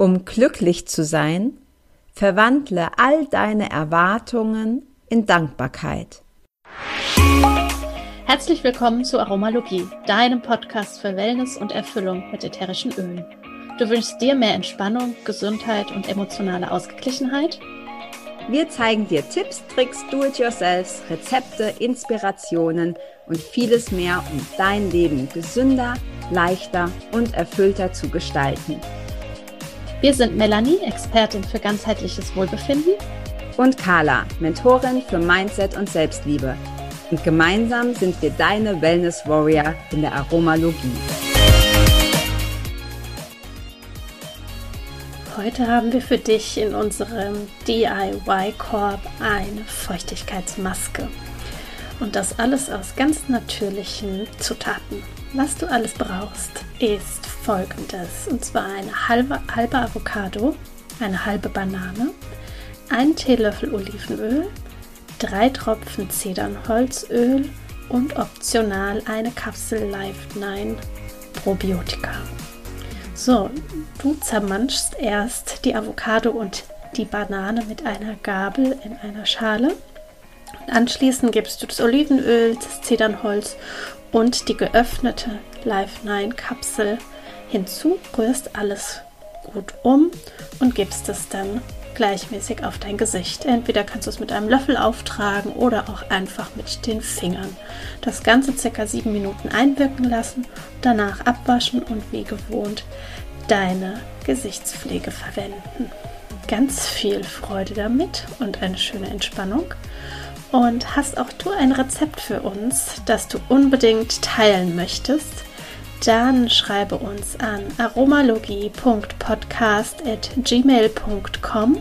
Um glücklich zu sein, verwandle all deine Erwartungen in Dankbarkeit. Herzlich willkommen zu Aromalogie, deinem Podcast für Wellness und Erfüllung mit ätherischen Ölen. Du wünschst dir mehr Entspannung, Gesundheit und emotionale Ausgeglichenheit? Wir zeigen dir Tipps, Tricks, Do-it-yourselfs, Rezepte, Inspirationen und vieles mehr, um dein Leben gesünder, leichter und erfüllter zu gestalten. Wir sind Melanie, Expertin für ganzheitliches Wohlbefinden. Und Carla, Mentorin für Mindset und Selbstliebe. Und gemeinsam sind wir deine Wellness Warrior in der Aromalogie. Heute haben wir für dich in unserem DIY-Korb eine Feuchtigkeitsmaske. Und das alles aus ganz natürlichen Zutaten. Was du alles brauchst, ist folgendes. Und zwar eine halbe, halbe Avocado, eine halbe Banane, ein Teelöffel Olivenöl, drei Tropfen Zedernholzöl und optional eine Kapsel Life 9 Probiotika. So, du zermanschst erst die Avocado und die Banane mit einer Gabel in einer Schale. Anschließend gibst du das Olivenöl, das Zedernholz und die geöffnete Life 9 Kapsel hinzu, rührst alles gut um und gibst es dann gleichmäßig auf dein Gesicht. Entweder kannst du es mit einem Löffel auftragen oder auch einfach mit den Fingern. Das Ganze circa sieben Minuten einwirken lassen, danach abwaschen und wie gewohnt deine Gesichtspflege verwenden. Ganz viel Freude damit und eine schöne Entspannung. Und hast auch du ein Rezept für uns, das du unbedingt teilen möchtest? Dann schreibe uns an aromalogie.podcast.gmail.com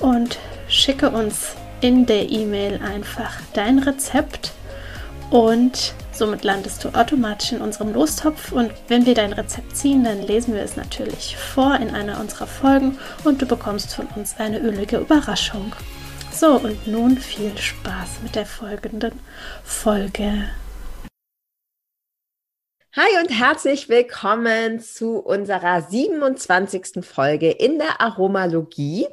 und schicke uns in der E-Mail einfach dein Rezept und somit landest du automatisch in unserem Lostopf und wenn wir dein Rezept ziehen, dann lesen wir es natürlich vor in einer unserer Folgen und du bekommst von uns eine ölige Überraschung. So, und nun viel Spaß mit der folgenden Folge. Hi und herzlich willkommen zu unserer 27. Folge in der Aromalogie.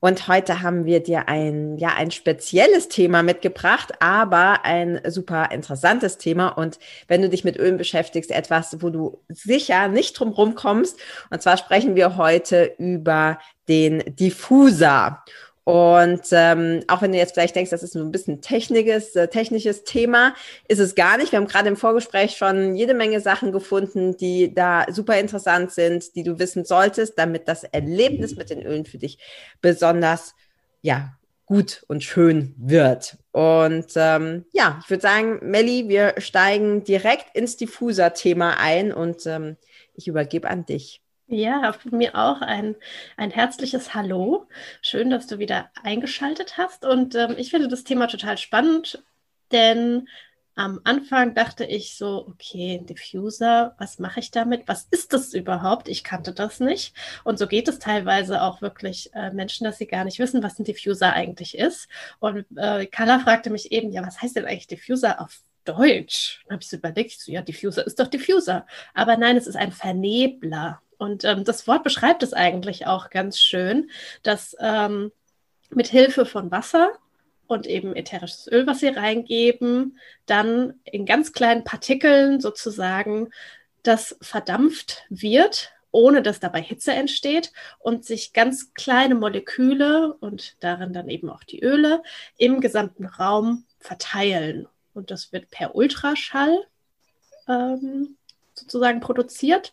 Und heute haben wir dir ein, ja, ein spezielles Thema mitgebracht, aber ein super interessantes Thema. Und wenn du dich mit Ölen beschäftigst, etwas, wo du sicher nicht drum rumkommst. Und zwar sprechen wir heute über den Diffuser. Und ähm, auch wenn du jetzt vielleicht denkst, das ist so ein bisschen technisches, äh, technisches Thema, ist es gar nicht. Wir haben gerade im Vorgespräch schon jede Menge Sachen gefunden, die da super interessant sind, die du wissen solltest, damit das Erlebnis mit den Ölen für dich besonders ja, gut und schön wird. Und ähm, ja, ich würde sagen, Melli, wir steigen direkt ins Diffuser-Thema ein und ähm, ich übergebe an dich. Ja, von mir auch ein, ein herzliches Hallo. Schön, dass du wieder eingeschaltet hast. Und ähm, ich finde das Thema total spannend, denn am Anfang dachte ich so, okay, Diffuser, was mache ich damit? Was ist das überhaupt? Ich kannte das nicht. Und so geht es teilweise auch wirklich äh, Menschen, dass sie gar nicht wissen, was ein Diffuser eigentlich ist. Und äh, Carla fragte mich eben, ja, was heißt denn eigentlich Diffuser auf Deutsch? Dann habe ich so überlegt, so, ja, Diffuser ist doch Diffuser. Aber nein, es ist ein Vernebler. Und ähm, das Wort beschreibt es eigentlich auch ganz schön, dass ähm, mit Hilfe von Wasser und eben ätherisches Öl, was sie reingeben, dann in ganz kleinen Partikeln sozusagen das verdampft wird, ohne dass dabei Hitze entsteht und sich ganz kleine Moleküle und darin dann eben auch die Öle im gesamten Raum verteilen. Und das wird per Ultraschall ähm, sozusagen produziert.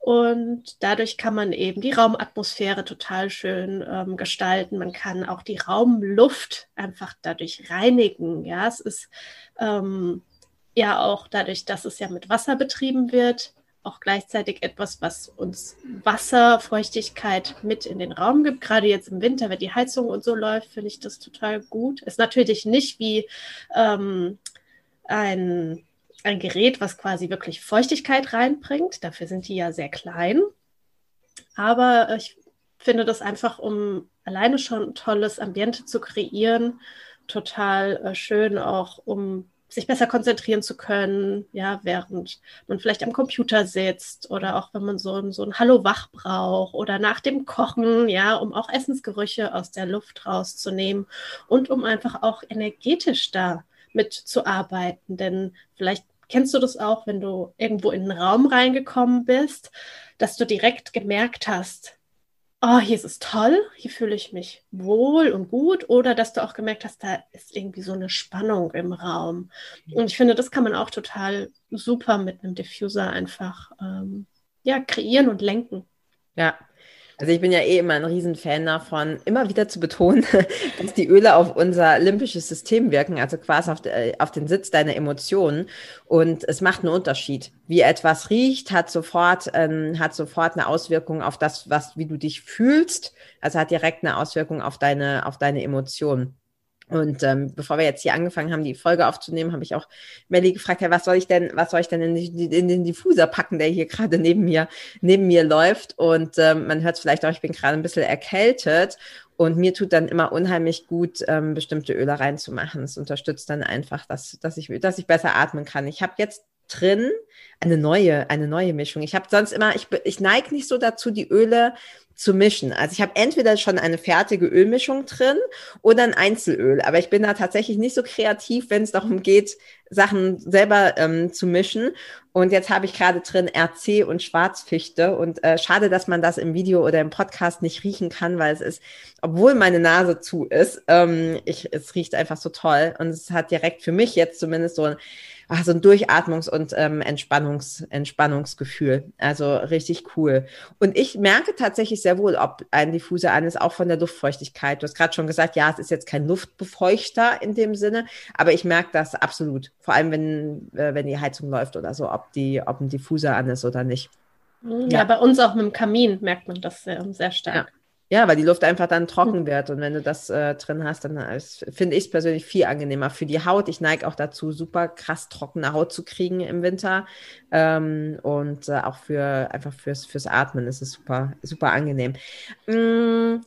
Und dadurch kann man eben die Raumatmosphäre total schön ähm, gestalten. Man kann auch die Raumluft einfach dadurch reinigen. Ja, es ist ähm, ja auch dadurch, dass es ja mit Wasser betrieben wird, auch gleichzeitig etwas, was uns Wasserfeuchtigkeit mit in den Raum gibt. Gerade jetzt im Winter, wenn die Heizung und so läuft, finde ich das total gut. Ist natürlich nicht wie ähm, ein ein Gerät, was quasi wirklich Feuchtigkeit reinbringt. Dafür sind die ja sehr klein. Aber ich finde das einfach, um alleine schon ein tolles Ambiente zu kreieren, total äh, schön, auch um sich besser konzentrieren zu können, ja, während man vielleicht am Computer sitzt oder auch wenn man so, so ein Hallo wach braucht oder nach dem Kochen, ja, um auch Essensgerüche aus der Luft rauszunehmen und um einfach auch energetisch da mitzuarbeiten. Denn vielleicht kennst du das auch, wenn du irgendwo in einen Raum reingekommen bist, dass du direkt gemerkt hast, oh, hier ist es toll, hier fühle ich mich wohl und gut, oder dass du auch gemerkt hast, da ist irgendwie so eine Spannung im Raum. Und ich finde, das kann man auch total super mit einem Diffuser einfach ähm, ja, kreieren und lenken. Ja, also ich bin ja eh immer ein Riesenfan davon, immer wieder zu betonen, dass die Öle auf unser limbisches System wirken, also quasi auf, äh, auf, den Sitz deiner Emotionen. Und es macht einen Unterschied. Wie etwas riecht, hat sofort, ähm, hat sofort eine Auswirkung auf das, was, wie du dich fühlst. Also hat direkt eine Auswirkung auf deine, auf deine Emotionen. Und ähm, bevor wir jetzt hier angefangen haben, die Folge aufzunehmen, habe ich auch Melly gefragt, hey, was soll ich denn, was soll ich denn in, in den Diffuser packen, der hier gerade neben mir, neben mir läuft? Und ähm, man hört es vielleicht auch, ich bin gerade ein bisschen erkältet und mir tut dann immer unheimlich gut, ähm, bestimmte Öle reinzumachen. Es unterstützt dann einfach, dass, dass, ich, dass ich besser atmen kann. Ich habe jetzt drin eine neue, eine neue Mischung. Ich habe sonst immer, ich, ich neige nicht so dazu, die Öle zu mischen. Also ich habe entweder schon eine fertige Ölmischung drin oder ein Einzelöl, aber ich bin da tatsächlich nicht so kreativ, wenn es darum geht, Sachen selber ähm, zu mischen. Und jetzt habe ich gerade drin RC und Schwarzfichte und äh, schade, dass man das im Video oder im Podcast nicht riechen kann, weil es ist, obwohl meine Nase zu ist, ähm, ich, es riecht einfach so toll und es hat direkt für mich jetzt zumindest so ein ach, so ein Durchatmungs- und ähm, Entspannungs Entspannungsgefühl. Also richtig cool. Und ich merke tatsächlich sehr wohl, ob ein Diffuser an ist, auch von der Luftfeuchtigkeit. Du hast gerade schon gesagt, ja, es ist jetzt kein Luftbefeuchter in dem Sinne, aber ich merke das absolut. Vor allem, wenn, äh, wenn die Heizung läuft oder so, ob, die, ob ein Diffuser an ist oder nicht. Ja, ja, bei uns auch mit dem Kamin merkt man das sehr, sehr stark. Ja. Ja, weil die Luft einfach dann trocken wird. Und wenn du das äh, drin hast, dann finde ich es persönlich viel angenehmer für die Haut. Ich neige auch dazu, super krass trockene Haut zu kriegen im Winter. Ähm, und äh, auch für einfach fürs, fürs Atmen ist es super, super angenehm. Mm,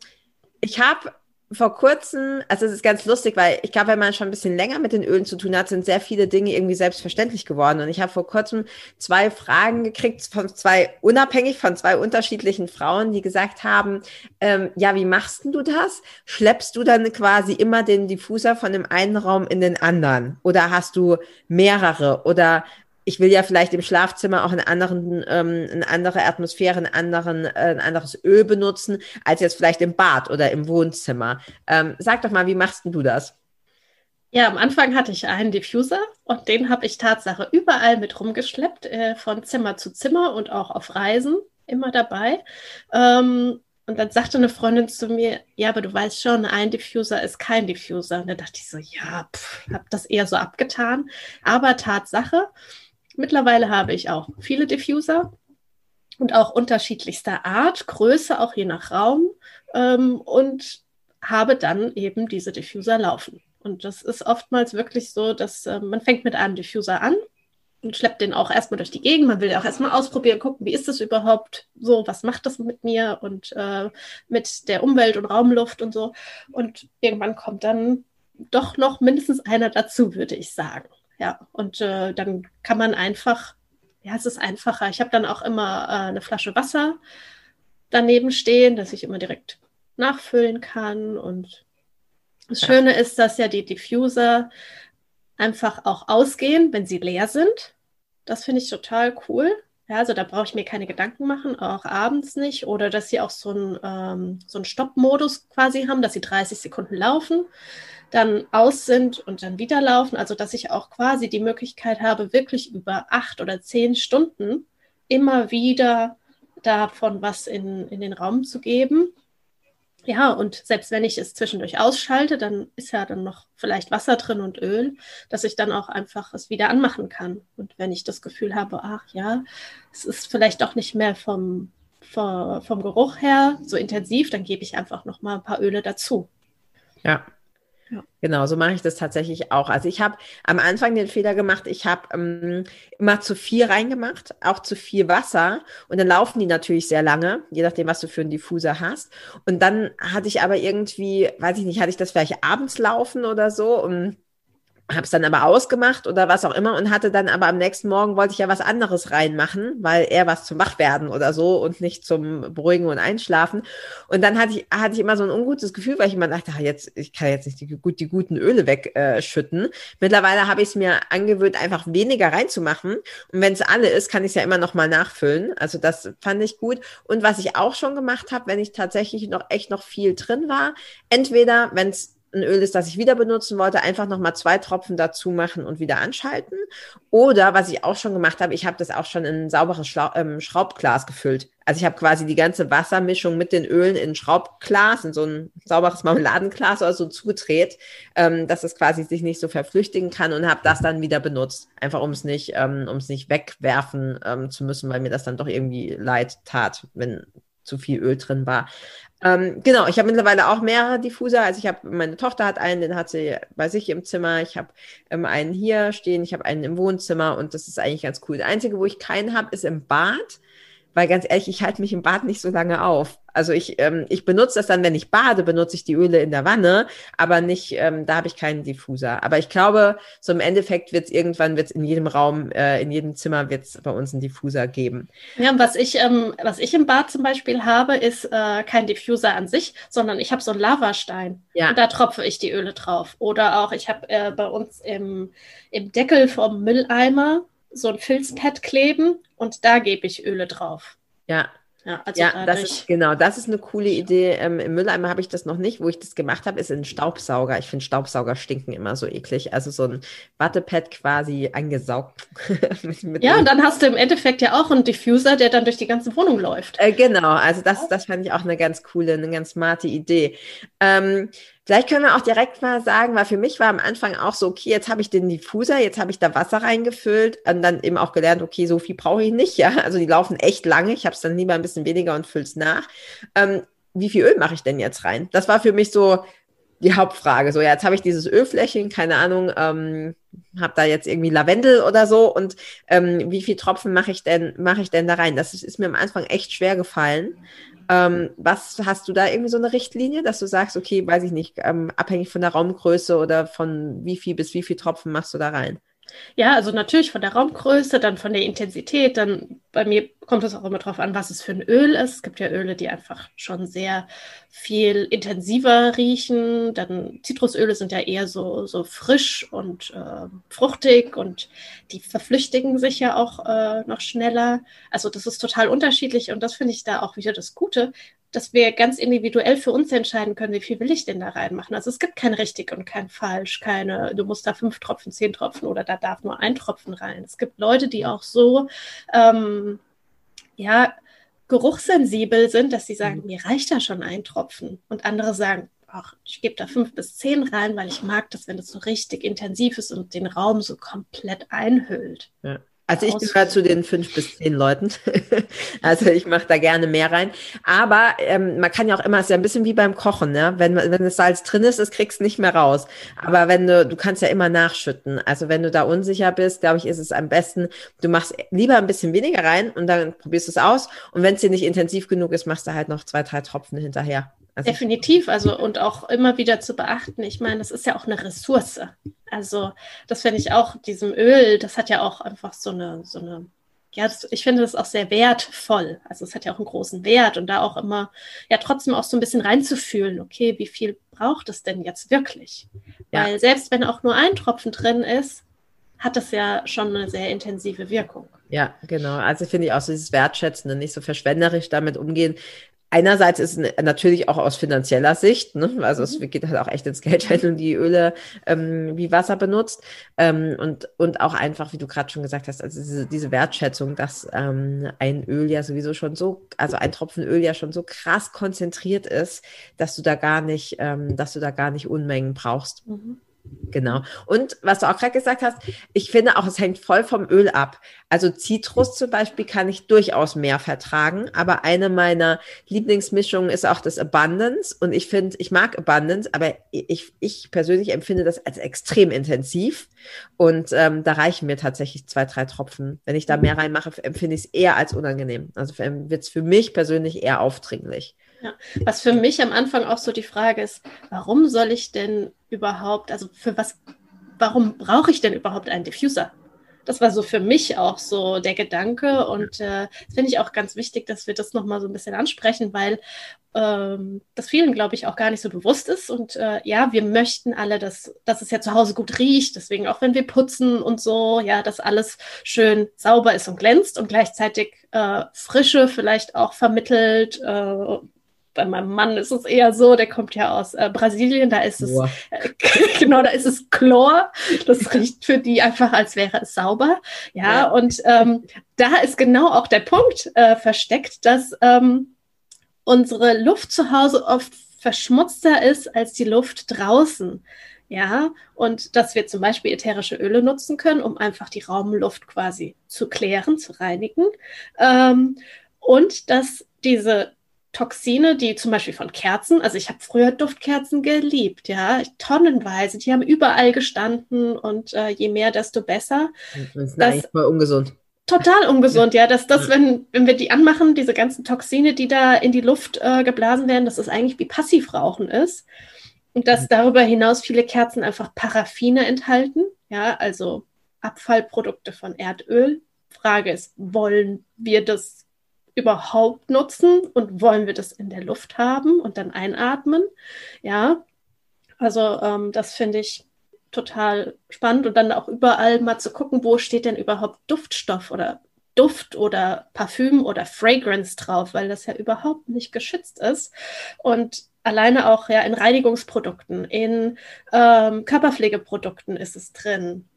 ich habe vor kurzem, also es ist ganz lustig, weil ich glaube, wenn man schon ein bisschen länger mit den Ölen zu tun hat, sind sehr viele Dinge irgendwie selbstverständlich geworden. Und ich habe vor kurzem zwei Fragen gekriegt von zwei, unabhängig von zwei unterschiedlichen Frauen, die gesagt haben, ähm, ja, wie machst du das? Schleppst du dann quasi immer den Diffuser von dem einen Raum in den anderen? Oder hast du mehrere? Oder ich will ja vielleicht im Schlafzimmer auch einen anderen, ähm, eine andere Atmosphäre, einen anderen, äh, ein anderes Öl benutzen, als jetzt vielleicht im Bad oder im Wohnzimmer. Ähm, sag doch mal, wie machst du das? Ja, am Anfang hatte ich einen Diffuser und den habe ich Tatsache überall mit rumgeschleppt, äh, von Zimmer zu Zimmer und auch auf Reisen immer dabei. Ähm, und dann sagte eine Freundin zu mir, ja, aber du weißt schon, ein Diffuser ist kein Diffuser. Und da dachte ich so, ja, habe das eher so abgetan. Aber Tatsache, Mittlerweile habe ich auch viele Diffuser und auch unterschiedlichster Art, Größe, auch je nach Raum ähm, und habe dann eben diese Diffuser laufen. Und das ist oftmals wirklich so, dass äh, man fängt mit einem Diffuser an und schleppt den auch erstmal durch die Gegend. Man will ja auch erstmal ausprobieren, gucken, wie ist das überhaupt so, was macht das mit mir und äh, mit der Umwelt und Raumluft und so. Und irgendwann kommt dann doch noch mindestens einer dazu, würde ich sagen. Ja, und äh, dann kann man einfach, ja, es ist einfacher. Ich habe dann auch immer äh, eine Flasche Wasser daneben stehen, dass ich immer direkt nachfüllen kann. Und das ja. Schöne ist, dass ja die Diffuser einfach auch ausgehen, wenn sie leer sind. Das finde ich total cool. Ja, also da brauche ich mir keine Gedanken machen, auch abends nicht. Oder dass sie auch so einen, ähm, so einen Stopp-Modus quasi haben, dass sie 30 Sekunden laufen dann aus sind und dann wieder laufen. Also dass ich auch quasi die Möglichkeit habe, wirklich über acht oder zehn Stunden immer wieder davon was in, in den Raum zu geben. Ja, und selbst wenn ich es zwischendurch ausschalte, dann ist ja dann noch vielleicht Wasser drin und Öl, dass ich dann auch einfach es wieder anmachen kann. Und wenn ich das Gefühl habe, ach ja, es ist vielleicht doch nicht mehr vom, vom, vom Geruch her so intensiv, dann gebe ich einfach noch mal ein paar Öle dazu. Ja, Genau, so mache ich das tatsächlich auch. Also ich habe am Anfang den Fehler gemacht, ich habe ähm, immer zu viel reingemacht, auch zu viel Wasser und dann laufen die natürlich sehr lange, je nachdem, was du für einen Diffuser hast. Und dann hatte ich aber irgendwie, weiß ich nicht, hatte ich das vielleicht abends laufen oder so und habe es dann aber ausgemacht oder was auch immer und hatte dann aber am nächsten Morgen wollte ich ja was anderes reinmachen, weil eher was zum Wachwerden oder so und nicht zum Beruhigen und Einschlafen. Und dann hatte ich, hatte ich immer so ein ungutes Gefühl, weil ich immer dachte, jetzt, ich kann jetzt nicht die, die guten Öle wegschütten. Mittlerweile habe ich es mir angewöhnt, einfach weniger reinzumachen. Und wenn es alle ist, kann ich es ja immer noch mal nachfüllen. Also das fand ich gut. Und was ich auch schon gemacht habe, wenn ich tatsächlich noch echt noch viel drin war, entweder, wenn es ein Öl ist, das ich wieder benutzen wollte, einfach nochmal zwei Tropfen dazu machen und wieder anschalten. Oder was ich auch schon gemacht habe, ich habe das auch schon in ein sauberes Schla ähm, Schraubglas gefüllt. Also ich habe quasi die ganze Wassermischung mit den Ölen in Schraubglas, in so ein sauberes Marmeladenglas oder so zugedreht, ähm, dass es quasi sich nicht so verflüchtigen kann und habe das dann wieder benutzt. Einfach um es nicht, ähm, um es nicht wegwerfen ähm, zu müssen, weil mir das dann doch irgendwie leid tat, wenn zu viel Öl drin war. Ähm, genau, ich habe mittlerweile auch mehrere Diffuser. Also ich habe, meine Tochter hat einen, den hat sie bei sich im Zimmer. Ich habe ähm, einen hier stehen, ich habe einen im Wohnzimmer und das ist eigentlich ganz cool. Das Einzige, wo ich keinen habe, ist im Bad. Weil ganz ehrlich, ich halte mich im Bad nicht so lange auf. Also ich, ähm, ich benutze das dann, wenn ich bade, benutze ich die Öle in der Wanne, aber nicht, ähm, da habe ich keinen Diffuser. Aber ich glaube, so im Endeffekt wird es irgendwann, wird es in jedem Raum, äh, in jedem Zimmer wird es bei uns einen Diffuser geben. Ja, was ich, ähm, was ich im Bad zum Beispiel habe, ist äh, kein Diffuser an sich, sondern ich habe so einen Lavastein. Ja. Und da tropfe ich die Öle drauf. Oder auch, ich habe äh, bei uns im, im Deckel vom Mülleimer so ein Filzpad kleben und da gebe ich Öle drauf. Ja. Ja, also ja das ist genau, das ist eine coole Idee. Ähm, Im Mülleimer habe ich das noch nicht. Wo ich das gemacht habe, ist ein Staubsauger. Ich finde Staubsauger stinken immer so eklig. Also so ein Wattepad quasi angesaugt. mit, mit ja, und dann hast du im Endeffekt ja auch einen Diffuser, der dann durch die ganze Wohnung läuft. Äh, genau, also das, das fand ich auch eine ganz coole, eine ganz smarte Idee. Ähm, Vielleicht können wir auch direkt mal sagen, weil für mich war am Anfang auch so, okay, jetzt habe ich den Diffuser, jetzt habe ich da Wasser reingefüllt und dann eben auch gelernt, okay, so viel brauche ich nicht, ja. Also die laufen echt lange. Ich habe es dann lieber ein bisschen weniger und fülle es nach. Ähm, wie viel Öl mache ich denn jetzt rein? Das war für mich so die Hauptfrage. So, ja, jetzt habe ich dieses Ölfläschchen, keine Ahnung, ähm, habe da jetzt irgendwie Lavendel oder so und ähm, wie viel Tropfen mache ich denn mache ich denn da rein? Das ist, ist mir am Anfang echt schwer gefallen. Ähm, was hast du da irgendwie so eine Richtlinie, dass du sagst, okay, weiß ich nicht, ähm, abhängig von der Raumgröße oder von wie viel bis wie viel Tropfen machst du da rein? Ja, also natürlich von der Raumgröße, dann von der Intensität, dann bei mir kommt es auch immer darauf an, was es für ein Öl ist. Es gibt ja Öle, die einfach schon sehr viel intensiver riechen. Dann Zitrusöle sind ja eher so, so frisch und äh, fruchtig und die verflüchtigen sich ja auch äh, noch schneller. Also das ist total unterschiedlich und das finde ich da auch wieder das Gute, dass wir ganz individuell für uns entscheiden können, wie viel will ich denn da reinmachen. Also es gibt kein richtig und kein falsch, keine, du musst da fünf Tropfen, zehn Tropfen oder da darf nur ein Tropfen rein. Es gibt Leute, die auch so, ähm, ja, geruchssensibel sind, dass sie sagen, mhm. mir reicht da schon ein Tropfen. Und andere sagen, ach, ich gebe da fünf bis zehn rein, weil ich mag das, wenn es so richtig intensiv ist und den Raum so komplett einhüllt. Ja. Also ich gehöre zu den fünf bis zehn Leuten. also ich mache da gerne mehr rein. Aber ähm, man kann ja auch immer, es ist ja ein bisschen wie beim Kochen, ne? Wenn, wenn das Salz drin ist, das kriegst du nicht mehr raus. Aber wenn du, du kannst ja immer nachschütten. Also wenn du da unsicher bist, glaube ich, ist es am besten, du machst lieber ein bisschen weniger rein und dann probierst du es aus. Und wenn es dir nicht intensiv genug ist, machst du halt noch zwei, drei Tropfen hinterher. Also Definitiv, also und auch immer wieder zu beachten. Ich meine, das ist ja auch eine Ressource. Also das finde ich auch, diesem Öl, das hat ja auch einfach so eine, so eine, ja, das, ich finde das auch sehr wertvoll. Also es hat ja auch einen großen Wert und da auch immer, ja, trotzdem auch so ein bisschen reinzufühlen, okay, wie viel braucht es denn jetzt wirklich? Ja. Weil selbst wenn auch nur ein Tropfen drin ist, hat das ja schon eine sehr intensive Wirkung. Ja, genau. Also finde ich auch so dieses Wertschätzende, nicht so verschwenderisch damit umgehen einerseits ist natürlich auch aus finanzieller Sicht, ne? also es mhm. geht halt auch echt ins Geld, wenn du die Öle ähm, wie Wasser benutzt ähm, und, und auch einfach, wie du gerade schon gesagt hast, also diese, diese Wertschätzung, dass ähm, ein Öl ja sowieso schon so, also ein Tropfen Öl ja schon so krass konzentriert ist, dass du da gar nicht, ähm, dass du da gar nicht Unmengen brauchst. Mhm. Genau. Und was du auch gerade gesagt hast, ich finde auch, es hängt voll vom Öl ab. Also Zitrus zum Beispiel kann ich durchaus mehr vertragen, aber eine meiner Lieblingsmischungen ist auch das Abundance. Und ich finde, ich mag Abundance, aber ich, ich persönlich empfinde das als extrem intensiv. Und ähm, da reichen mir tatsächlich zwei, drei Tropfen. Wenn ich da mehr reinmache, empfinde ich es eher als unangenehm. Also wird es für mich persönlich eher aufdringlich. Ja. Was für mich am Anfang auch so die Frage ist, warum soll ich denn überhaupt, also für was, warum brauche ich denn überhaupt einen Diffuser? Das war so für mich auch so der Gedanke und äh, finde ich auch ganz wichtig, dass wir das nochmal so ein bisschen ansprechen, weil ähm, das vielen, glaube ich, auch gar nicht so bewusst ist. Und äh, ja, wir möchten alle, dass, dass es ja zu Hause gut riecht. Deswegen auch wenn wir putzen und so, ja, dass alles schön sauber ist und glänzt und gleichzeitig äh, Frische vielleicht auch vermittelt, äh, bei meinem Mann ist es eher so, der kommt ja aus äh, Brasilien, da ist es, äh, genau, da ist es Chlor. Das riecht für die einfach, als wäre es sauber. Ja, ja. und ähm, da ist genau auch der Punkt äh, versteckt, dass ähm, unsere Luft zu Hause oft verschmutzter ist als die Luft draußen. Ja, und dass wir zum Beispiel ätherische Öle nutzen können, um einfach die Raumluft quasi zu klären, zu reinigen. Ähm, und dass diese Toxine, die zum Beispiel von Kerzen, also ich habe früher Duftkerzen geliebt, ja, tonnenweise, die haben überall gestanden und äh, je mehr, desto besser. Das ist eigentlich voll ungesund. Total ungesund, ja. Dass das, wenn, wenn wir die anmachen, diese ganzen Toxine, die da in die Luft äh, geblasen werden, dass das eigentlich wie Passivrauchen ist. Und dass darüber hinaus viele Kerzen einfach Paraffine enthalten, ja, also Abfallprodukte von Erdöl. Frage ist, wollen wir das überhaupt nutzen und wollen wir das in der Luft haben und dann einatmen? Ja, also ähm, das finde ich total spannend und dann auch überall mal zu gucken, wo steht denn überhaupt Duftstoff oder Duft oder Parfüm oder Fragrance drauf, weil das ja überhaupt nicht geschützt ist. Und alleine auch ja in Reinigungsprodukten, in ähm, Körperpflegeprodukten ist es drin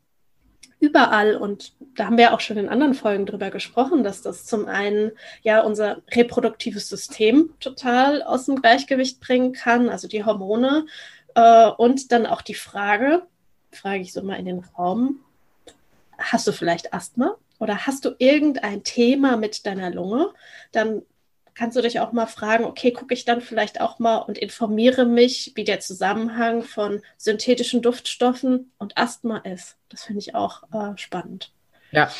überall und da haben wir auch schon in anderen Folgen drüber gesprochen, dass das zum einen ja unser reproduktives System total aus dem Gleichgewicht bringen kann, also die Hormone äh, und dann auch die Frage, frage ich so mal in den Raum, hast du vielleicht Asthma oder hast du irgendein Thema mit deiner Lunge? Dann kannst du dich auch mal fragen, okay, gucke ich dann vielleicht auch mal und informiere mich, wie der Zusammenhang von synthetischen Duftstoffen und Asthma ist. Das finde ich auch äh, spannend. Ja,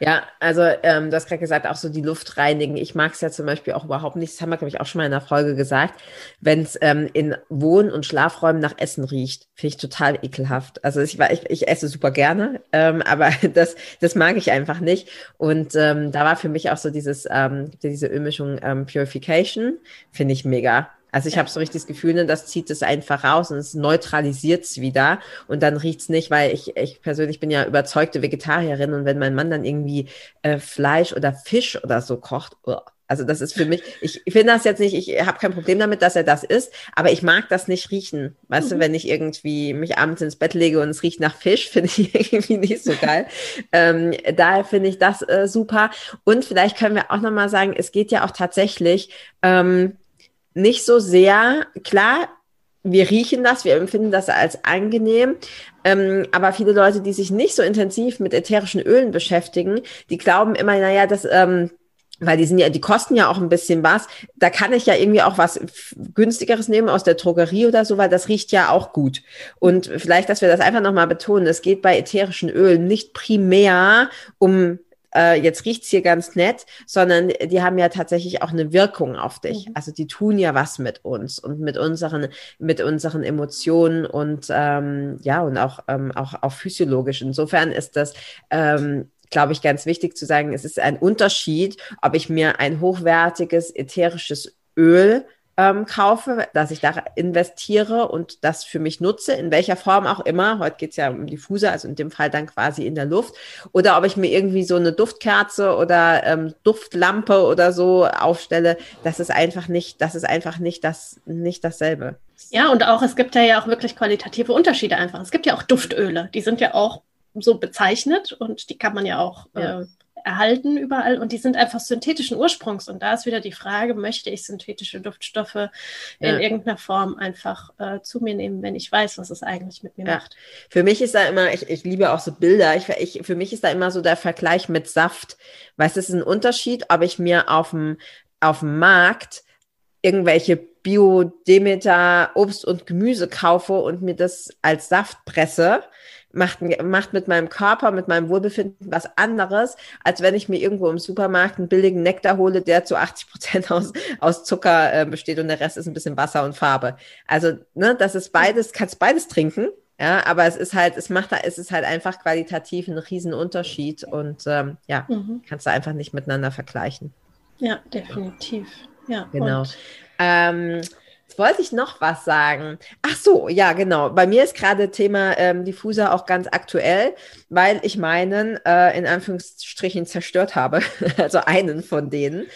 ja, also ähm, du hast gerade gesagt, auch so die Luft reinigen. Ich mag es ja zum Beispiel auch überhaupt nicht, das haben wir, glaube ich, auch schon mal in der Folge gesagt, wenn es ähm, in Wohn- und Schlafräumen nach Essen riecht, finde ich total ekelhaft. Also ich, ich, ich esse super gerne, ähm, aber das, das mag ich einfach nicht. Und ähm, da war für mich auch so dieses, ähm, diese Ölmischung ähm, Purification, finde ich mega. Also ich ja. habe so richtig das Gefühl, ne, das zieht es einfach raus und es neutralisiert es wieder und dann riecht's nicht, weil ich, ich persönlich bin ja überzeugte Vegetarierin und wenn mein Mann dann irgendwie äh, Fleisch oder Fisch oder so kocht, oh, also das ist für mich, ich finde das jetzt nicht, ich habe kein Problem damit, dass er das isst, aber ich mag das nicht riechen. Weißt mhm. du, wenn ich irgendwie mich abends ins Bett lege und es riecht nach Fisch, finde ich irgendwie nicht so geil. ähm, daher finde ich das äh, super. Und vielleicht können wir auch nochmal sagen, es geht ja auch tatsächlich, ähm, nicht so sehr, klar, wir riechen das, wir empfinden das als angenehm, ähm, aber viele Leute, die sich nicht so intensiv mit ätherischen Ölen beschäftigen, die glauben immer, naja, das, ähm, weil die sind ja, die kosten ja auch ein bisschen was. Da kann ich ja irgendwie auch was günstigeres nehmen aus der Drogerie oder so, weil das riecht ja auch gut. Und vielleicht, dass wir das einfach nochmal betonen, es geht bei ätherischen Ölen nicht primär um äh, jetzt riecht's hier ganz nett, sondern die haben ja tatsächlich auch eine Wirkung auf dich. Mhm. Also die tun ja was mit uns und mit unseren, mit unseren Emotionen und ähm, ja, und auch, ähm, auch, auch physiologisch. Insofern ist das ähm, glaube ich, ganz wichtig zu sagen, es ist ein Unterschied, ob ich mir ein hochwertiges ätherisches Öl ähm, kaufe, dass ich da investiere und das für mich nutze, in welcher Form auch immer. Heute geht es ja um diffuse, also in dem Fall dann quasi in der Luft. Oder ob ich mir irgendwie so eine Duftkerze oder ähm, Duftlampe oder so aufstelle. Das ist einfach nicht, das ist einfach nicht das, nicht dasselbe. Ja, und auch, es gibt ja, ja auch wirklich qualitative Unterschiede einfach. Es gibt ja auch Duftöle, die sind ja auch so bezeichnet und die kann man ja auch ja. Äh, erhalten überall und die sind einfach synthetischen Ursprungs. Und da ist wieder die Frage, möchte ich synthetische Duftstoffe ja. in irgendeiner Form einfach äh, zu mir nehmen, wenn ich weiß, was es eigentlich mit mir ja. macht. Für mich ist da immer, ich, ich liebe auch so Bilder, ich, ich, für mich ist da immer so der Vergleich mit Saft. Weißt du, es ist ein Unterschied, ob ich mir auf dem, auf dem Markt irgendwelche Bio-Demeter Obst und Gemüse kaufe und mir das als Saft presse macht, macht mit meinem Körper, mit meinem Wohlbefinden was anderes, als wenn ich mir irgendwo im Supermarkt einen billigen Nektar hole, der zu 80 Prozent aus, aus Zucker äh, besteht und der Rest ist ein bisschen Wasser und Farbe. Also, ne, das ist beides, kannst beides trinken, Ja, aber es ist halt, es macht, es ist halt einfach qualitativ ein Riesenunterschied und ähm, ja, mhm. kannst du einfach nicht miteinander vergleichen. Ja, definitiv. Ja, genau. Ähm, Jetzt wollte ich noch was sagen. Ach so, ja, genau. Bei mir ist gerade Thema ähm, Diffuser auch ganz aktuell, weil ich meinen äh, in Anführungsstrichen zerstört habe. also einen von denen.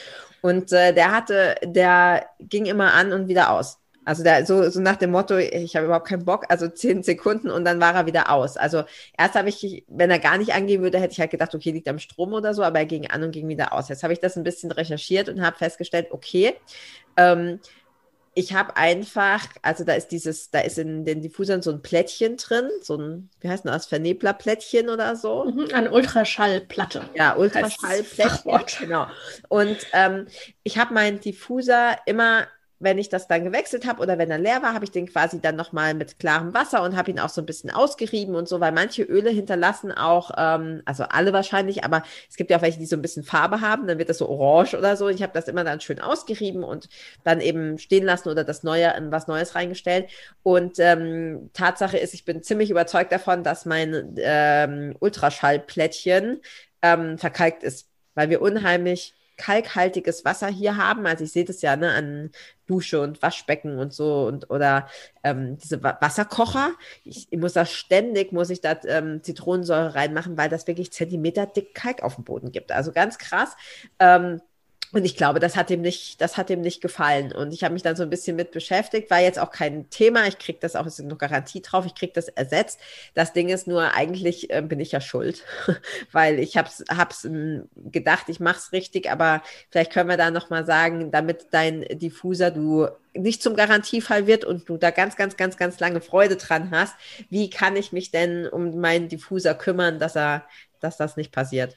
Und äh, der hatte, der ging immer an und wieder aus. Also der, so, so nach dem Motto, ich habe überhaupt keinen Bock, also zehn Sekunden und dann war er wieder aus. Also erst habe ich, wenn er gar nicht angehen würde, hätte ich halt gedacht, okay, liegt am Strom oder so, aber er ging an und ging wieder aus. Jetzt habe ich das ein bisschen recherchiert und habe festgestellt, okay, ähm, ich habe einfach, also da ist dieses, da ist in den Diffusern so ein Plättchen drin, so ein, wie heißt das, Verneblerplättchen oder so. Mhm, eine Ultraschallplatte. Ja, Ultraschallplättchen, genau. Und ähm, ich habe meinen Diffuser immer wenn ich das dann gewechselt habe oder wenn er leer war, habe ich den quasi dann nochmal mit klarem Wasser und habe ihn auch so ein bisschen ausgerieben und so, weil manche Öle hinterlassen auch, ähm, also alle wahrscheinlich, aber es gibt ja auch welche, die so ein bisschen Farbe haben, dann wird das so orange oder so. Ich habe das immer dann schön ausgerieben und dann eben stehen lassen oder das Neue in was Neues reingestellt. Und ähm, Tatsache ist, ich bin ziemlich überzeugt davon, dass mein ähm, Ultraschallplättchen ähm, verkalkt ist, weil wir unheimlich kalkhaltiges Wasser hier haben. Also ich sehe das ja ne, an Dusche und Waschbecken und so und oder ähm, diese Wasserkocher. Ich, ich, muss da ständig, muss ich da ähm, Zitronensäure reinmachen, weil das wirklich Zentimeter dick Kalk auf dem Boden gibt. Also ganz krass. Ähm, und ich glaube, das hat ihm nicht, das hat ihm nicht gefallen. Und ich habe mich dann so ein bisschen mit beschäftigt, war jetzt auch kein Thema. Ich kriege das auch, es ist noch Garantie drauf, ich kriege das ersetzt. Das Ding ist nur, eigentlich äh, bin ich ja schuld, weil ich habe es hab's, ähm, gedacht, ich mache es richtig, aber vielleicht können wir da nochmal sagen, damit dein Diffuser du nicht zum Garantiefall wird und du da ganz, ganz, ganz, ganz lange Freude dran hast, wie kann ich mich denn um meinen Diffuser kümmern, dass er, dass das nicht passiert?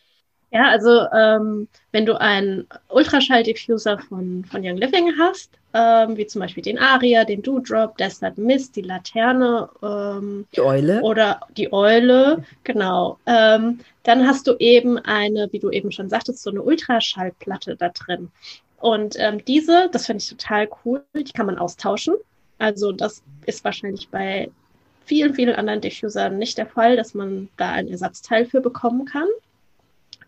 Ja, also ähm, wenn du einen Ultraschall-Diffuser von, von Young Living hast, ähm, wie zum Beispiel den Aria, den Dewdrop, Desert Mist, die Laterne ähm, die Eule oder die Eule, genau, ähm, dann hast du eben eine, wie du eben schon sagtest, so eine Ultraschallplatte da drin. Und ähm, diese, das finde ich total cool, die kann man austauschen. Also das ist wahrscheinlich bei vielen, vielen anderen Diffusern nicht der Fall, dass man da ein Ersatzteil für bekommen kann.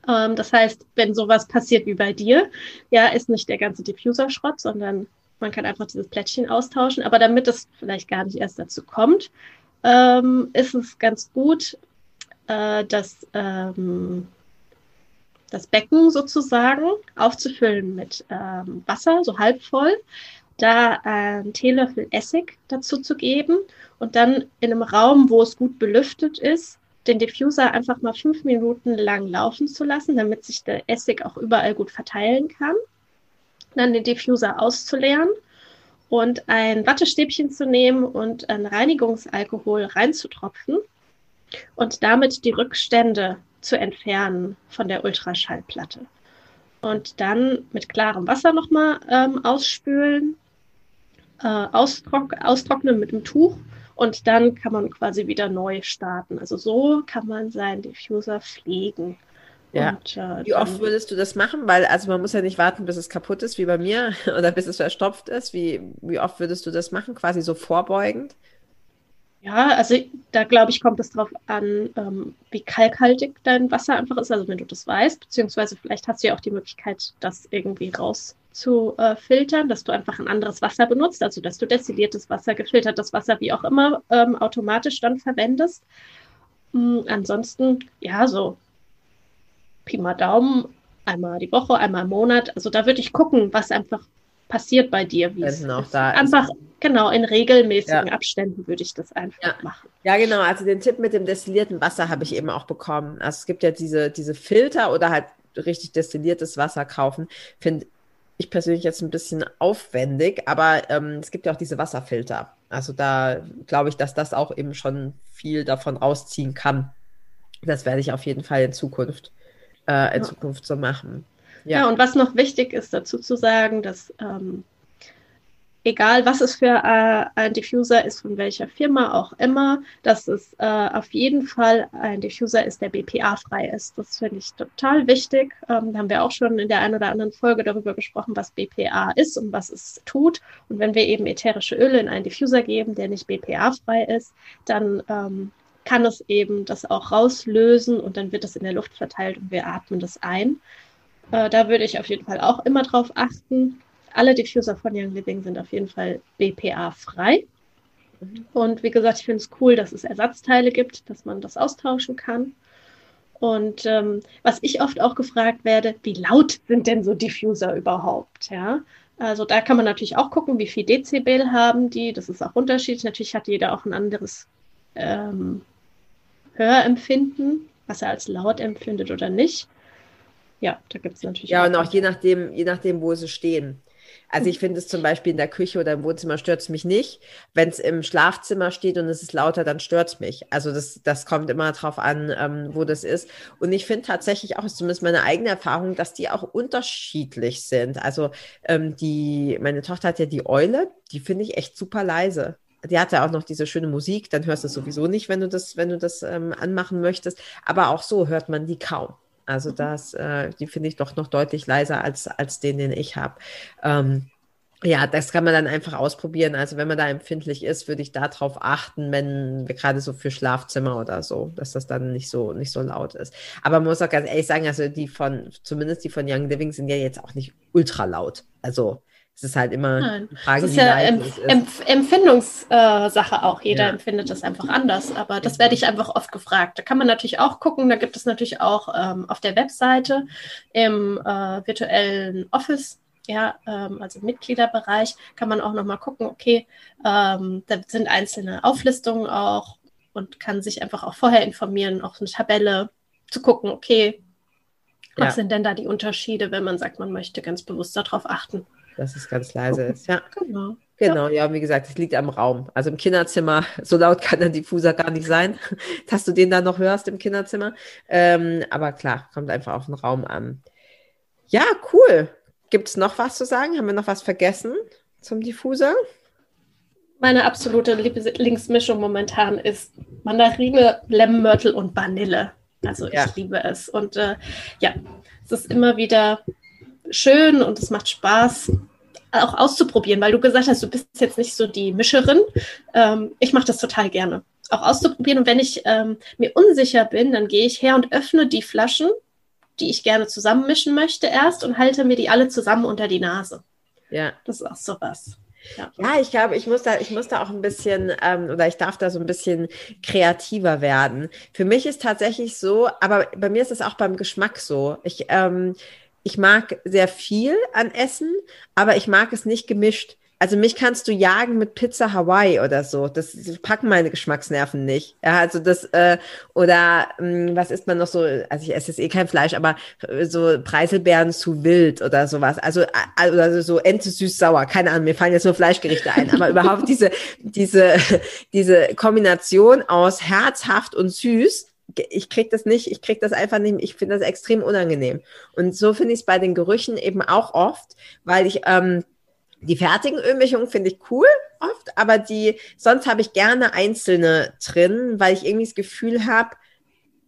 Ähm, das heißt, wenn sowas passiert wie bei dir, ja, ist nicht der ganze Diffuser Schrott, sondern man kann einfach dieses Plättchen austauschen. Aber damit es vielleicht gar nicht erst dazu kommt, ähm, ist es ganz gut, äh, das, ähm, das Becken sozusagen aufzufüllen mit ähm, Wasser, so halb voll, da einen Teelöffel Essig dazu zu geben und dann in einem Raum, wo es gut belüftet ist, den Diffuser einfach mal fünf Minuten lang laufen zu lassen, damit sich der Essig auch überall gut verteilen kann. Dann den Diffuser auszuleeren und ein Wattestäbchen zu nehmen und ein Reinigungsalkohol reinzutropfen und damit die Rückstände zu entfernen von der Ultraschallplatte. Und dann mit klarem Wasser nochmal ähm, ausspülen, äh, austrock austrocknen mit dem Tuch und dann kann man quasi wieder neu starten. Also so kann man seinen Diffuser pflegen. Ja. Und, äh, wie oft würdest du das machen? Weil, also man muss ja nicht warten, bis es kaputt ist, wie bei mir, oder bis es verstopft ist. Wie, wie oft würdest du das machen? Quasi so vorbeugend? Ja, also da glaube ich, kommt es darauf an, ähm, wie kalkhaltig dein Wasser einfach ist, also wenn du das weißt, beziehungsweise vielleicht hast du ja auch die Möglichkeit, das irgendwie raus zu äh, filtern, dass du einfach ein anderes Wasser benutzt, also dass du destilliertes Wasser, gefiltertes Wasser, wie auch immer, ähm, automatisch dann verwendest. Mhm, ansonsten, ja, so Pi mal Daumen, einmal die Woche, einmal im Monat. Also da würde ich gucken, was einfach passiert bei dir, wie es noch da einfach genau in regelmäßigen ja. Abständen würde ich das einfach ja. machen. Ja, genau. Also den Tipp mit dem destillierten Wasser habe ich eben auch bekommen. Also es gibt ja diese diese Filter oder halt richtig destilliertes Wasser kaufen. Finde ich persönlich jetzt ein bisschen aufwendig, aber ähm, es gibt ja auch diese Wasserfilter. Also da glaube ich, dass das auch eben schon viel davon rausziehen kann. Das werde ich auf jeden Fall in Zukunft, äh, in ja. Zukunft so machen. Ja. ja. und was noch wichtig ist dazu zu sagen, dass ähm, egal was es für äh, ein Diffuser ist, von welcher Firma auch immer, dass es äh, auf jeden Fall ein Diffuser ist, der BPA-frei ist. Das finde ich total wichtig. Ähm, da haben wir auch schon in der einen oder anderen Folge darüber gesprochen, was BPA ist und was es tut. Und wenn wir eben ätherische Öle in einen Diffuser geben, der nicht BPA-frei ist, dann ähm, kann es eben das auch rauslösen und dann wird das in der Luft verteilt und wir atmen das ein. Äh, da würde ich auf jeden Fall auch immer drauf achten alle Diffuser von Young Living sind auf jeden Fall BPA-frei. Und wie gesagt, ich finde es cool, dass es Ersatzteile gibt, dass man das austauschen kann. Und ähm, was ich oft auch gefragt werde, wie laut sind denn so Diffuser überhaupt? Ja, also da kann man natürlich auch gucken, wie viel Dezibel haben die. Das ist auch unterschiedlich. Natürlich hat jeder auch ein anderes ähm, Hörempfinden, was er als laut empfindet oder nicht. Ja, da gibt es natürlich. Ja, und auch je nachdem, je nachdem, wo sie stehen. Also ich finde es zum Beispiel in der Küche oder im Wohnzimmer stört es mich nicht. Wenn es im Schlafzimmer steht und es ist lauter, dann stört es mich. Also das, das kommt immer darauf an, ähm, wo das ist. Und ich finde tatsächlich auch, zumindest meine eigene Erfahrung, dass die auch unterschiedlich sind. Also ähm, die, meine Tochter hat ja die Eule, die finde ich echt super leise die hat ja auch noch diese schöne Musik, dann hörst du es sowieso nicht, wenn du das, wenn du das ähm, anmachen möchtest. Aber auch so hört man die kaum. Also das, äh, die finde ich doch noch deutlich leiser als, als den, den ich habe. Ähm, ja, das kann man dann einfach ausprobieren. Also wenn man da empfindlich ist, würde ich darauf achten, wenn wir gerade so für Schlafzimmer oder so, dass das dann nicht so nicht so laut ist. Aber man muss auch ganz ehrlich sagen, also die von, zumindest die von Young Living sind ja jetzt auch nicht ultra laut. Also es ist halt immer Nein. die Frage, das ist ja Empf Empf Empfindungssache auch. Jeder ja. empfindet das einfach anders. Aber das werde ich einfach oft gefragt. Da kann man natürlich auch gucken. Da gibt es natürlich auch ähm, auf der Webseite im äh, virtuellen Office ja, ähm, also im Mitgliederbereich, kann man auch nochmal gucken, okay, ähm, da sind einzelne Auflistungen auch und kann sich einfach auch vorher informieren, auch eine Tabelle zu gucken, okay, was ja. sind denn da die Unterschiede, wenn man sagt, man möchte ganz bewusst darauf achten dass es ganz leise ist. Ja, genau. Genau, ja, wie gesagt, es liegt am Raum. Also im Kinderzimmer, so laut kann der Diffuser gar nicht sein, dass du den dann noch hörst im Kinderzimmer. Ähm, aber klar, kommt einfach auf den Raum an. Ja, cool. Gibt es noch was zu sagen? Haben wir noch was vergessen zum Diffuser? Meine absolute Lieblingsmischung momentan ist Mandarine, Lemon Myrtle und Vanille. Also ich ja. liebe es. Und äh, ja, es ist immer wieder schön und es macht Spaß, auch auszuprobieren, weil du gesagt hast, du bist jetzt nicht so die Mischerin. Ähm, ich mache das total gerne. Auch auszuprobieren. Und wenn ich ähm, mir unsicher bin, dann gehe ich her und öffne die Flaschen, die ich gerne zusammenmischen möchte, erst und halte mir die alle zusammen unter die Nase. Ja. Das ist auch sowas. Ja. ja, ich glaube, ich muss da, ich muss da auch ein bisschen ähm, oder ich darf da so ein bisschen kreativer werden. Für mich ist tatsächlich so, aber bei mir ist es auch beim Geschmack so. Ich ähm, ich mag sehr viel an Essen, aber ich mag es nicht gemischt. Also mich kannst du jagen mit Pizza Hawaii oder so. Das, packen meine Geschmacksnerven nicht. Ja, also das, äh, oder mh, hm, was isst man noch so? Also ich esse jetzt eh kein Fleisch, aber äh, so Preiselbeeren zu wild oder sowas. Also, äh, oder so Ente süß-sauer. Keine Ahnung, mir fallen jetzt nur Fleischgerichte ein. Aber überhaupt diese, diese, diese Kombination aus herzhaft und süß, ich krieg das nicht, ich krieg das einfach nicht, ich finde das extrem unangenehm. Und so finde ich es bei den Gerüchen eben auch oft, weil ich ähm, die fertigen Ölmischungen finde ich cool oft, aber die sonst habe ich gerne einzelne drin, weil ich irgendwie das Gefühl habe,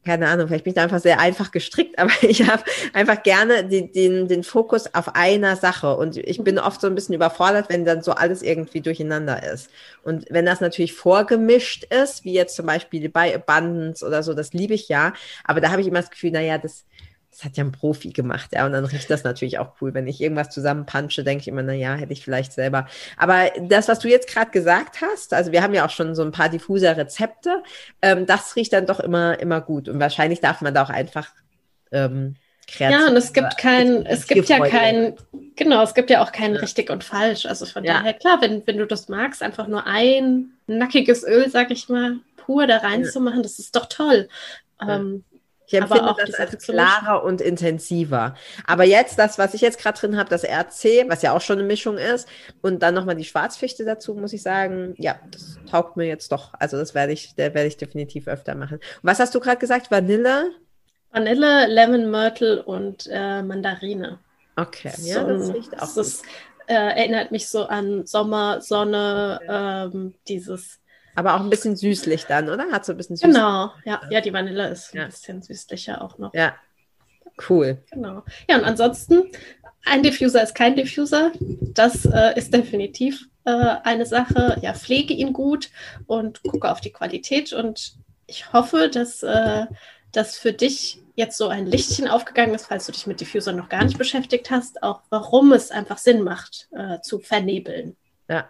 keine Ahnung, vielleicht bin ich da einfach sehr einfach gestrickt, aber ich habe einfach gerne die, den, den Fokus auf einer Sache. Und ich bin oft so ein bisschen überfordert, wenn dann so alles irgendwie durcheinander ist. Und wenn das natürlich vorgemischt ist, wie jetzt zum Beispiel bei Abundance oder so, das liebe ich ja, aber da habe ich immer das Gefühl, naja, das das hat ja ein Profi gemacht, ja, und dann riecht das natürlich auch cool. Wenn ich irgendwas zusammenpansche, denke ich immer, na ja, hätte ich vielleicht selber. Aber das, was du jetzt gerade gesagt hast, also wir haben ja auch schon so ein paar diffuser Rezepte, ähm, das riecht dann doch immer, immer gut. Und wahrscheinlich darf man da auch einfach ähm, kreativ. Ja, und es gibt kein, es gibt ja kein, genau, es gibt ja auch kein ja. richtig und falsch. Also von ja. daher, klar, wenn, wenn du das magst, einfach nur ein nackiges Öl, sag ich mal, pur da reinzumachen, ja. das ist doch toll. Ähm, ich empfinde das als klarer und intensiver. Aber jetzt, das, was ich jetzt gerade drin habe, das RC, was ja auch schon eine Mischung ist, und dann nochmal die Schwarzfichte dazu, muss ich sagen, ja, das taugt mir jetzt doch. Also das werde ich, der werde ich definitiv öfter machen. Und was hast du gerade gesagt? Vanille? Vanille, Lemon Myrtle und äh, Mandarine. Okay, ja, das riecht auch. Das ist äh, erinnert mich so an Sommer, Sonne, ähm, dieses. Aber auch ein bisschen süßlich dann, oder? Hat so ein bisschen süßlich. Genau, ja, ja, die Vanille ist Ja. ein bisschen süßlicher auch noch. Ja, cool. Genau. Ja, und ansonsten, ein Diffuser ist kein Diffuser. Das äh, ist definitiv äh, eine Sache. Ja, pflege ihn gut und gucke auf die Qualität. Und ich hoffe, dass äh, das für dich jetzt so ein Lichtchen aufgegangen ist, falls du dich mit Diffusern noch gar nicht beschäftigt hast, auch warum es einfach Sinn macht, äh, zu vernebeln. Ja.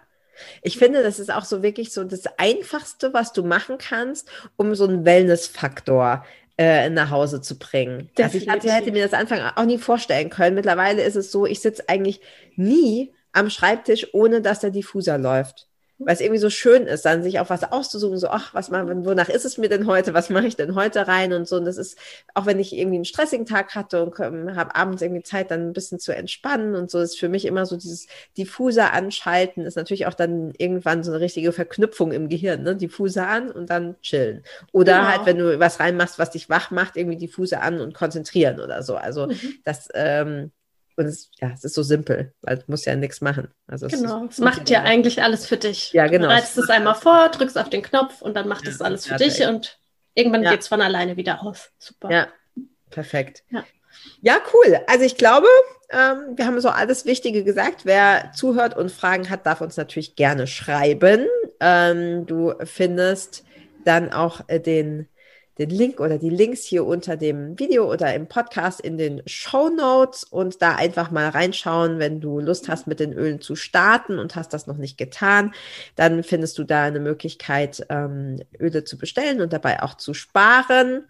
Ich finde, das ist auch so wirklich so das Einfachste, was du machen kannst, um so einen Wellness-Faktor äh, nach Hause zu bringen. Also ich hatte, hätte mir das Anfang auch nie vorstellen können. Mittlerweile ist es so, ich sitze eigentlich nie am Schreibtisch, ohne dass der Diffuser läuft. Weil es irgendwie so schön ist, dann sich auf was auszusuchen, so, ach, was mal, wonach ist es mir denn heute, was mache ich denn heute rein und so. Und das ist, auch wenn ich irgendwie einen stressigen Tag hatte und ähm, habe abends irgendwie Zeit, dann ein bisschen zu entspannen und so, ist für mich immer so dieses Diffuser anschalten, ist natürlich auch dann irgendwann so eine richtige Verknüpfung im Gehirn, ne? Diffuser an und dann chillen. Oder Genau. halt, wenn du was reinmachst, was dich wach macht, irgendwie Diffuser an und konzentrieren oder so. Also Mhm. das, ähm, und es, ja, es ist so simpel, weil du musst ja nichts machen. Also es Genau, ist, es macht ja eigentlich alles für dich. Ja, genau. Du bereitest es einmal vor, drückst auf den Knopf und dann macht es Ja, alles für dich und irgendwann Ja. geht es von alleine wieder aus. Super. Ja, perfekt. Ja. Ja, cool. Also ich glaube, ähm, wir haben so alles Wichtige gesagt. Wer zuhört und Fragen hat, darf uns natürlich gerne schreiben. Ähm, du findest dann auch äh, den, den Link oder die Links hier unter dem Video oder im Podcast in den Show Notes und da einfach mal reinschauen, wenn du Lust hast, mit den Ölen zu starten und hast das noch nicht getan. Dann findest du da eine Möglichkeit, ähm, Öle zu bestellen und dabei auch zu sparen.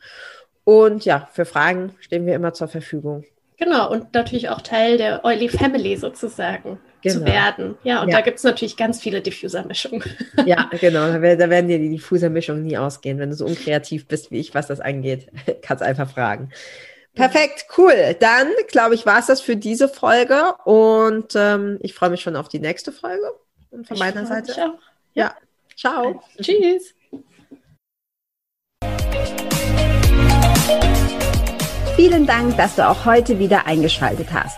Und ja, für Fragen stehen wir immer zur Verfügung. Genau, und natürlich auch Teil der Oily Family sozusagen zu Genau. werden. Ja, und Ja. da gibt es natürlich ganz viele Diffuser-Mischungen. Ja, genau. Da, wer- da werden dir die Diffuser-Mischungen nie ausgehen. Wenn du so unkreativ bist wie ich, was das angeht, kannst einfach fragen. Perfekt, cool. Dann, glaube ich, war es das für diese Folge und ähm, ich freue mich schon auf die nächste Folge. Und von Ich meiner Seite, auch. ja, ciao. Tschüss. Vielen Dank, dass du auch heute wieder eingeschaltet hast.